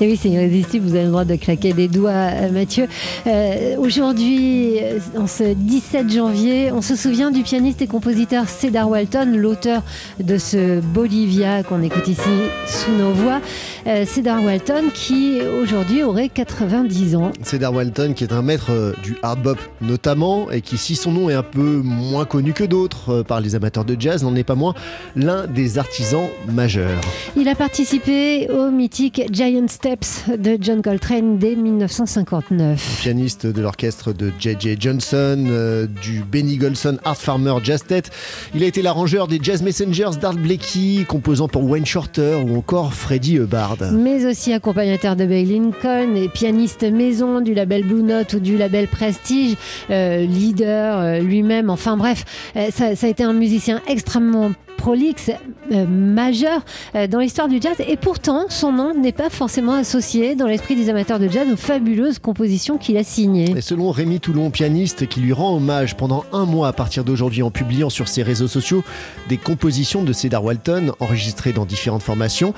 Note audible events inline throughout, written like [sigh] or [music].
Et oui, c'est irrésistible, vous avez le droit de claquer des doigts, euh, Mathieu. Euh, Aujourd'hui, euh, en ce 17 janvier, on se souvient du pianiste et compositeur Cedar Walton, l'auteur de ce Bolivia qu'on écoute ici sous nos voix. Euh, Cedar Walton qui aujourd'hui aurait 90 ans. Cedar Walton qui est un maître du hard bop notamment et qui si son nom est un peu moins connu que d'autres par les amateurs de jazz n'en est pas moins l'un des artisans majeurs. Il a participé au mythique Giant Steps de John Coltrane dès 1959. Pianiste de l'orchestre de J.J. Johnson, euh, du Benny Golson Art Farmer Jazz Tête. Il a été l'arrangeur des Jazz Messengers d'Art Blakey, composant pour Wayne Shorter ou encore Freddie Hubbard. Mais aussi accompagnateur de Bay Lincoln et pianiste maison du label Blue Note ou du label Prestige, euh, leader euh, lui-même. Enfin bref, ça, ça a été un musicien extrêmement prolixe, euh, majeur euh, dans l'histoire du jazz. Et pourtant, son nom n'est pas forcément associé dans l'esprit des amateurs de jazz aux fabuleuses compositions qu'il a signées. Selon Rémi Toulon, pianiste, qui lui rend hommage pendant un mois à partir d'aujourd'hui en publiant sur ses réseaux sociaux des compositions de Cedar Walton enregistrées dans différentes formations,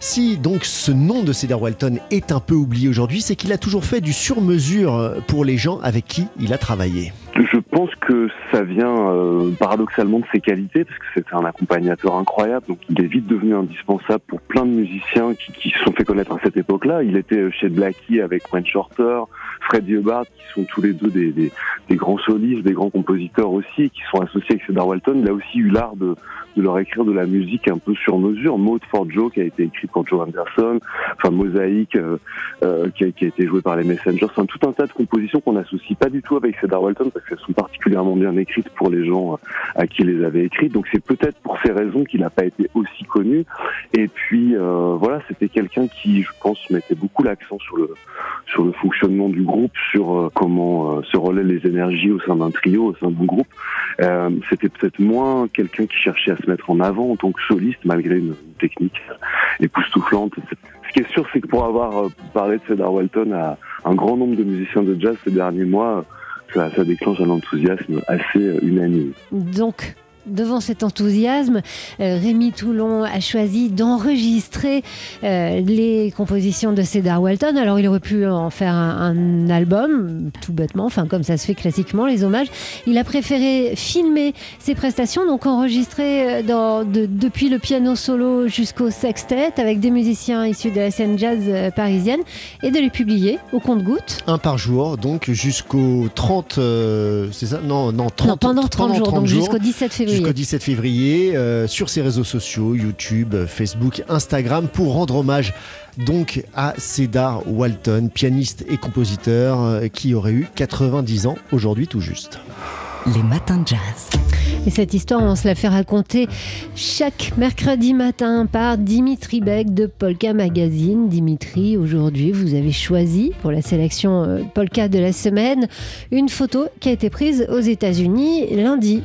si donc ce nom de Cedar Walton est un peu oublié aujourd'hui, c'est qu'il a toujours fait du sur-mesure pour les gens avec qui il a travaillé. Je pense que ça vient euh, paradoxalement de ses qualités, parce que c'était un accompagnateur incroyable, donc il est vite devenu indispensable pour plein de musiciens qui, se sont fait connaître à cette époque-là. Il était chez Blackie avec Wayne Shorter, Freddie Hubbard, qui sont tous les deux des, des grands solistes, des grands compositeurs aussi, qui sont associés avec Cedar Walton. Il a aussi eu l'art de, de leur écrire de la musique un peu sur mesure. Mode for Joe, qui a été écrit pour Joe Anderson, enfin Mosaïque, euh, euh, qui, a, qui, a, été joué par les Messengers. Enfin, tout un tas de compositions qu'on n'associe pas du tout avec Cedar Walton, parce qu'elles sont particulièrement bien écrites pour les gens à qui les avait écrites. Donc c'est peut-être pour ces raisons qu'il n'a pas été aussi connu. Et puis euh, voilà, c'était quelqu'un qui, je pense, mettait beaucoup l'accent sur le sur le fonctionnement du groupe, sur euh, comment euh, se relaient les au sein d'un trio, au sein d'un groupe. Euh, c'était peut-être moins quelqu'un qui cherchait à se mettre en avant en tant que soliste, malgré une, technique époustouflante. Ce qui est sûr, c'est que pour avoir parlé de Cedar Walton à un grand nombre de musiciens de jazz ces derniers mois, ça, ça déclenche un enthousiasme assez unanime. Donc, devant cet enthousiasme, euh, Rémi Toulon a choisi d'enregistrer euh, les compositions de Cedar Walton. Alors il aurait pu en faire un, un, album, tout bêtement, enfin comme ça se fait classiquement, les hommages. Il a préféré filmer ses prestations, donc enregistrer dans, de, depuis le piano solo jusqu'au sextet avec des musiciens issus de la scène jazz euh, parisienne et de les publier au compte-goutte. Un par jour, donc jusqu'au 30, euh, c'est ça? Non, non, 30, non, pendant 30, 30 jours, 30 donc jusqu'au 17 février jusqu'au 17 février euh, sur ses réseaux sociaux, YouTube, Facebook, Instagram, pour rendre hommage donc à Cedar Walton, pianiste et compositeur euh, qui aurait eu 90 ans aujourd'hui tout juste. Les matins de jazz. Et cette histoire, on se la fait raconter chaque mercredi matin par Dimitri Beck de Polka Magazine. Dimitri, aujourd'hui, vous avez choisi pour la sélection euh, Polka de la semaine une photo qui a été prise aux États-Unis lundi.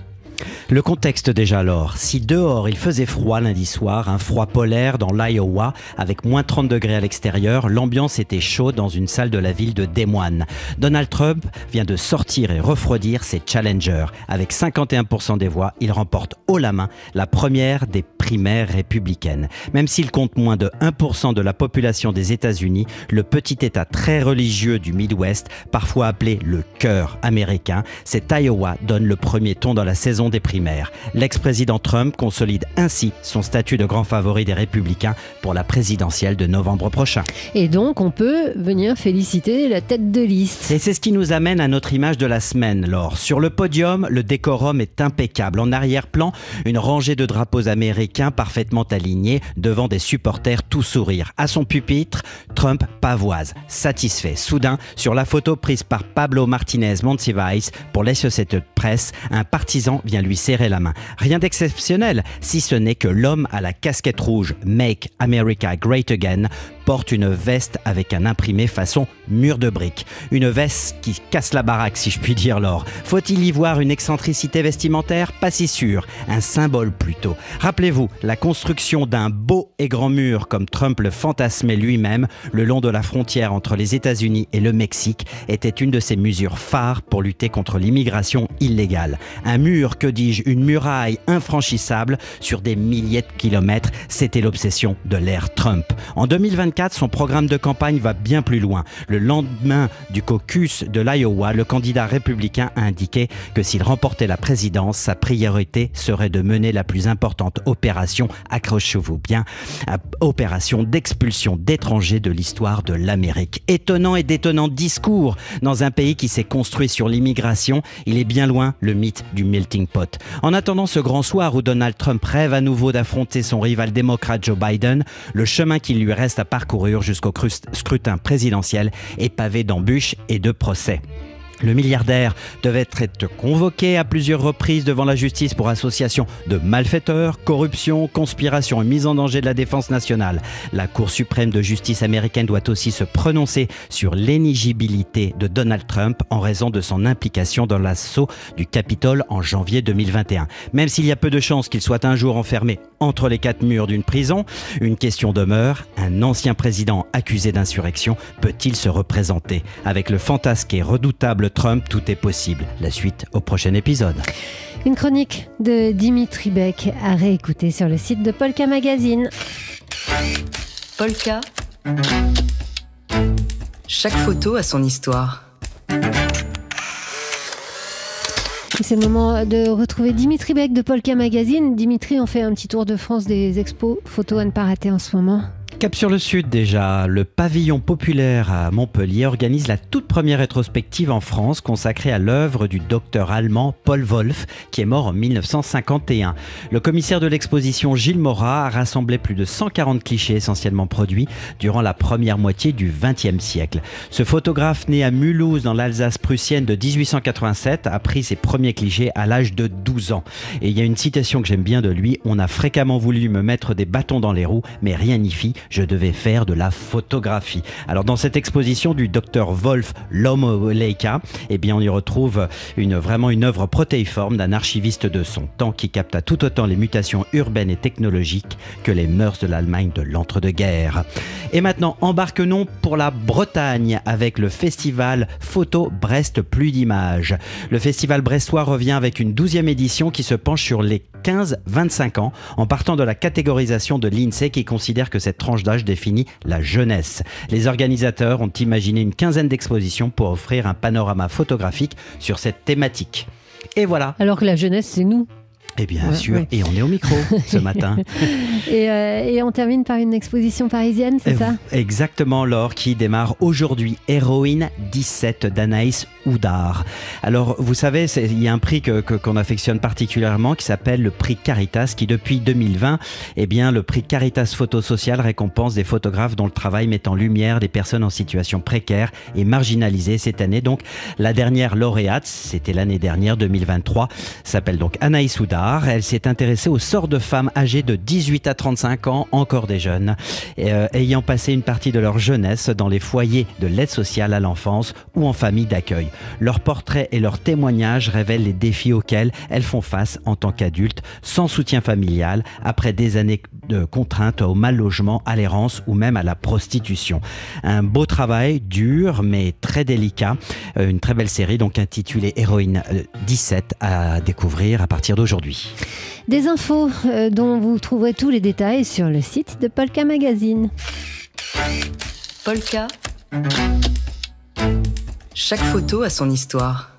Le contexte déjà alors. Si dehors il faisait froid lundi soir, un froid polaire dans l'Iowa, avec moins 30 degrés à l'extérieur, l'ambiance était chaude dans une salle de la ville de Des Moines. Donald Trump vient de sortir et refroidir ses challengers. Avec 51% des voix, il remporte haut la main la première des primaires républicaines. Même s'il compte moins de 1% de la population des États-Unis, le petit État très religieux du Midwest, parfois appelé le cœur américain, cet Iowa donne le premier ton dans la saison des primaires. L'ex-président Trump consolide ainsi son statut de grand favori des républicains pour la présidentielle de novembre prochain. Et donc on peut venir féliciter la tête de liste. Et c'est ce qui nous amène à notre image de la semaine, Laure. Sur le podium, le décorum est impeccable. En arrière-plan, une rangée de drapeaux américains parfaitement alignés devant des supporters tout sourire. À son pupitre, Trump pavoise, satisfait. Soudain, sur la photo prise par Pablo Martinez Monsiváis pour de presse, un partisan vient lui serrer la main. Rien d'exceptionnel, si ce n'est que l'homme à la casquette rouge Make America Great Again porte une veste avec un imprimé façon mur de briques. Une veste qui casse la baraque, si je puis dire, Laure. Faut-il y voir une excentricité vestimentaire? Pas si sûr. Un symbole plutôt. Rappelez-vous, la construction d'un beau et grand mur, comme Trump le fantasmait lui-même, le long de la frontière entre les États-Unis et le Mexique, était une de ses mesures phares pour lutter contre l'immigration illégale. Un mur, que dis-je, une muraille infranchissable sur des milliers de kilomètres, c'était l'obsession de l'ère Trump. En 2024, son programme de campagne va bien plus loin. Le lendemain du caucus de l'Iowa, le candidat républicain a indiqué que s'il remportait la présidence, sa priorité serait de mener la plus importante opération, accrochez-vous bien, opération d'expulsion d'étrangers de l'histoire de l'Amérique. Étonnant et détonnant discours dans un pays qui s'est construit sur l'immigration, il est bien loin le mythe du melting pot. En attendant ce grand soir où Donald Trump rêve à nouveau d'affronter son rival démocrate Joe Biden, le chemin qu'il lui reste à parcourir jusqu'au scrutin présidentiel est pavé d'embûches et de procès. Le milliardaire devait être convoqué à plusieurs reprises devant la justice pour association de malfaiteurs, corruption, conspiration et mise en danger de la défense nationale. La Cour suprême de justice américaine doit aussi se prononcer sur l'éligibilité de Donald Trump en raison de son implication dans l'assaut du Capitole en janvier 2021. Même s'il y a peu de chances qu'il soit un jour enfermé entre les quatre murs d'une prison, une question demeure, un ancien président accusé d'insurrection peut-il se représenter? Avec le fantasque et redoutable Trump, tout est possible. La suite au prochain épisode. Une chronique de Dimitri Beck à réécouter sur le site de Polka Magazine. Polka. Chaque photo a son histoire. C'est le moment de retrouver Dimitri Beck de Polka Magazine. Dimitri, on fait un petit tour de France des expos photos à ne pas rater en ce moment. Cap sur le Sud déjà, le pavillon populaire à Montpellier organise la toute première rétrospective en France consacrée à l'œuvre du docteur allemand Paul Wolff, qui est mort en 1951. Le commissaire de l'exposition Gilles Morat a rassemblé plus de 140 clichés essentiellement produits durant la première moitié du XXe siècle. Ce photographe né à Mulhouse dans l'Alsace prussienne de 1887 a pris ses premiers clichés à l'âge de 12 ans. Et il y a une citation que j'aime bien de lui, on a fréquemment voulu me mettre des bâtons dans les roues, mais rien n'y fit je devais faire de la photographie. Alors dans cette exposition du docteur Wolf l'homme Leica, eh bien on y retrouve une, vraiment une œuvre protéiforme d'un archiviste de son temps qui capta tout autant les mutations urbaines et technologiques que les mœurs de l'Allemagne de l'entre-deux-guerres. Et maintenant, embarquons pour la Bretagne avec le festival Photo Brest Plus d'Images. Le festival brestois revient avec une douzième édition qui se penche sur les 15-25 ans en partant de la catégorisation de l'INSEE qui considère que cette tranche d'âge définit la jeunesse. Les organisateurs ont imaginé une quinzaine d'expositions pour offrir un panorama photographique sur cette thématique. Et voilà. Alors que la jeunesse, c'est nous. Et bien sûr, et on est au micro ce [laughs] matin. Euh, et, on termine par une exposition parisienne, c'est ça Exactement, Laure, qui démarre aujourd'hui. Héroïne 17 d'Anaïs Oudard. Alors, vous savez, il y a un prix qu'on que, affectionne particulièrement qui s'appelle le prix Caritas, qui depuis 2020, eh bien, le prix Caritas Photo Social récompense des photographes dont le travail met en lumière des personnes en situation précaire et marginalisée. Cette année, donc, la dernière lauréate, c'était l'année dernière, 2023, s'appelle donc Anaïs Elle s'est intéressée au sort de femmes âgées de 18 à 35 ans, encore des jeunes, euh, ayant passé une partie de leur jeunesse dans les foyers de l'aide sociale à l'enfance ou en famille d'accueil. Leurs portraits et leurs témoignages révèlent les défis auxquels elles font face en tant qu'adultes, sans soutien familial, après des années de contraintes au mal logement, à l'errance ou même à la prostitution. Un beau travail, dur mais très délicat. Euh, une très belle série donc intitulée Héroïne 17 euh, à découvrir à partir d'aujourd'hui. Des infos euh, dont vous trouverez tous les détails sur le site de Polka Magazine. Polka. Chaque photo a son histoire.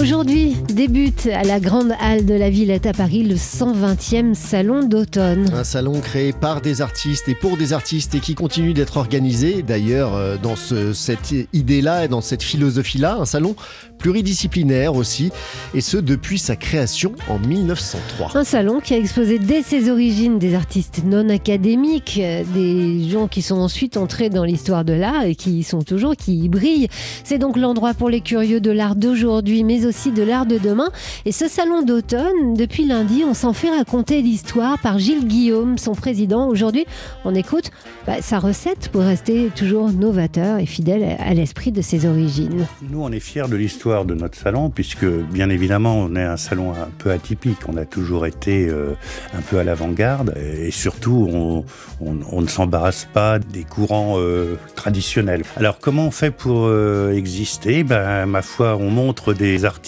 Aujourd'hui débute à la Grande Halle de la Villette à Paris le 120e Salon d'automne. Un salon créé par des artistes et pour des artistes et qui continue d'être organisé d'ailleurs euh, dans cette idée-là et dans cette philosophie-là. Un salon pluridisciplinaire aussi, et ce depuis sa création en 1903. Un salon qui a exposé dès ses origines des artistes non académiques, euh, des gens qui sont ensuite entrés dans l'histoire de l'art et qui y sont toujours, qui y brillent. C'est donc l'endroit pour les curieux de l'art d'aujourd'hui, mais aussi de l'art de demain. Et ce salon d'automne, depuis lundi, on s'en fait raconter l'histoire par Gilles Guillaume, son président. Aujourd'hui, on écoute bah, sa recette pour rester toujours novateur et fidèle à l'esprit de ses origines. Nous, on est fiers de l'histoire de notre salon, puisque bien évidemment, on est un salon un peu atypique. On a toujours été euh, un peu à l'avant-garde et surtout, on, on, ne s'embarrasse pas des courants euh, traditionnels. Alors, comment on fait pour euh, exister? Ben, Ma foi, on montre des artistes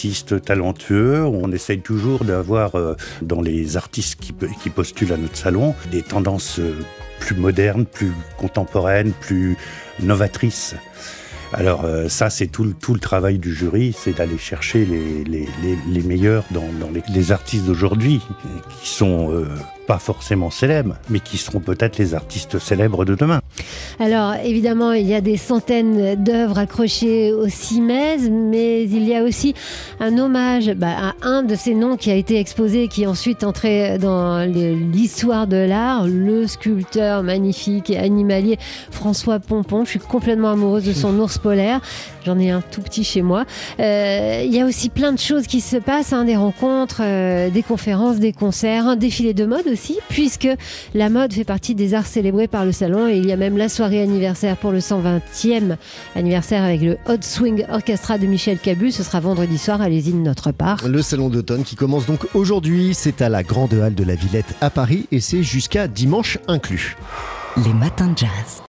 talentueux. On essaye toujours d'avoir dans les artistes qui, postulent à notre salon des tendances plus modernes, plus contemporaines, plus novatrices. Alors euh, ça, c'est tout, le travail du jury, c'est d'aller chercher les, meilleurs dans, les, artistes d'aujourd'hui, qui sont euh, pas forcément célèbres, mais qui seront peut-être les artistes célèbres de demain. Alors évidemment, il y a des centaines d'œuvres accrochées au CIMES, mais il y a aussi un hommage bah, à un de ces noms qui a été exposé, qui est ensuite entré dans l'histoire de l'art, le sculpteur magnifique et animalier François Pompon. Je suis complètement amoureuse de son ours polaire. J'en ai un tout petit chez moi. Euh, il y a aussi plein de choses qui se passent, hein, des rencontres, euh, des conférences, des concerts, un défilé de mode aussi, puisque la mode fait partie des arts célébrés par le salon et il y a même la soirée anniversaire pour le 120e anniversaire avec le Hot Swing Orchestra de Michel Cabu. Ce sera vendredi soir à l'usine Notre Part. Le salon d'automne qui commence donc aujourd'hui, c'est à la Grande Halle de la Villette à Paris et c'est jusqu'à dimanche inclus. Les matins de jazz.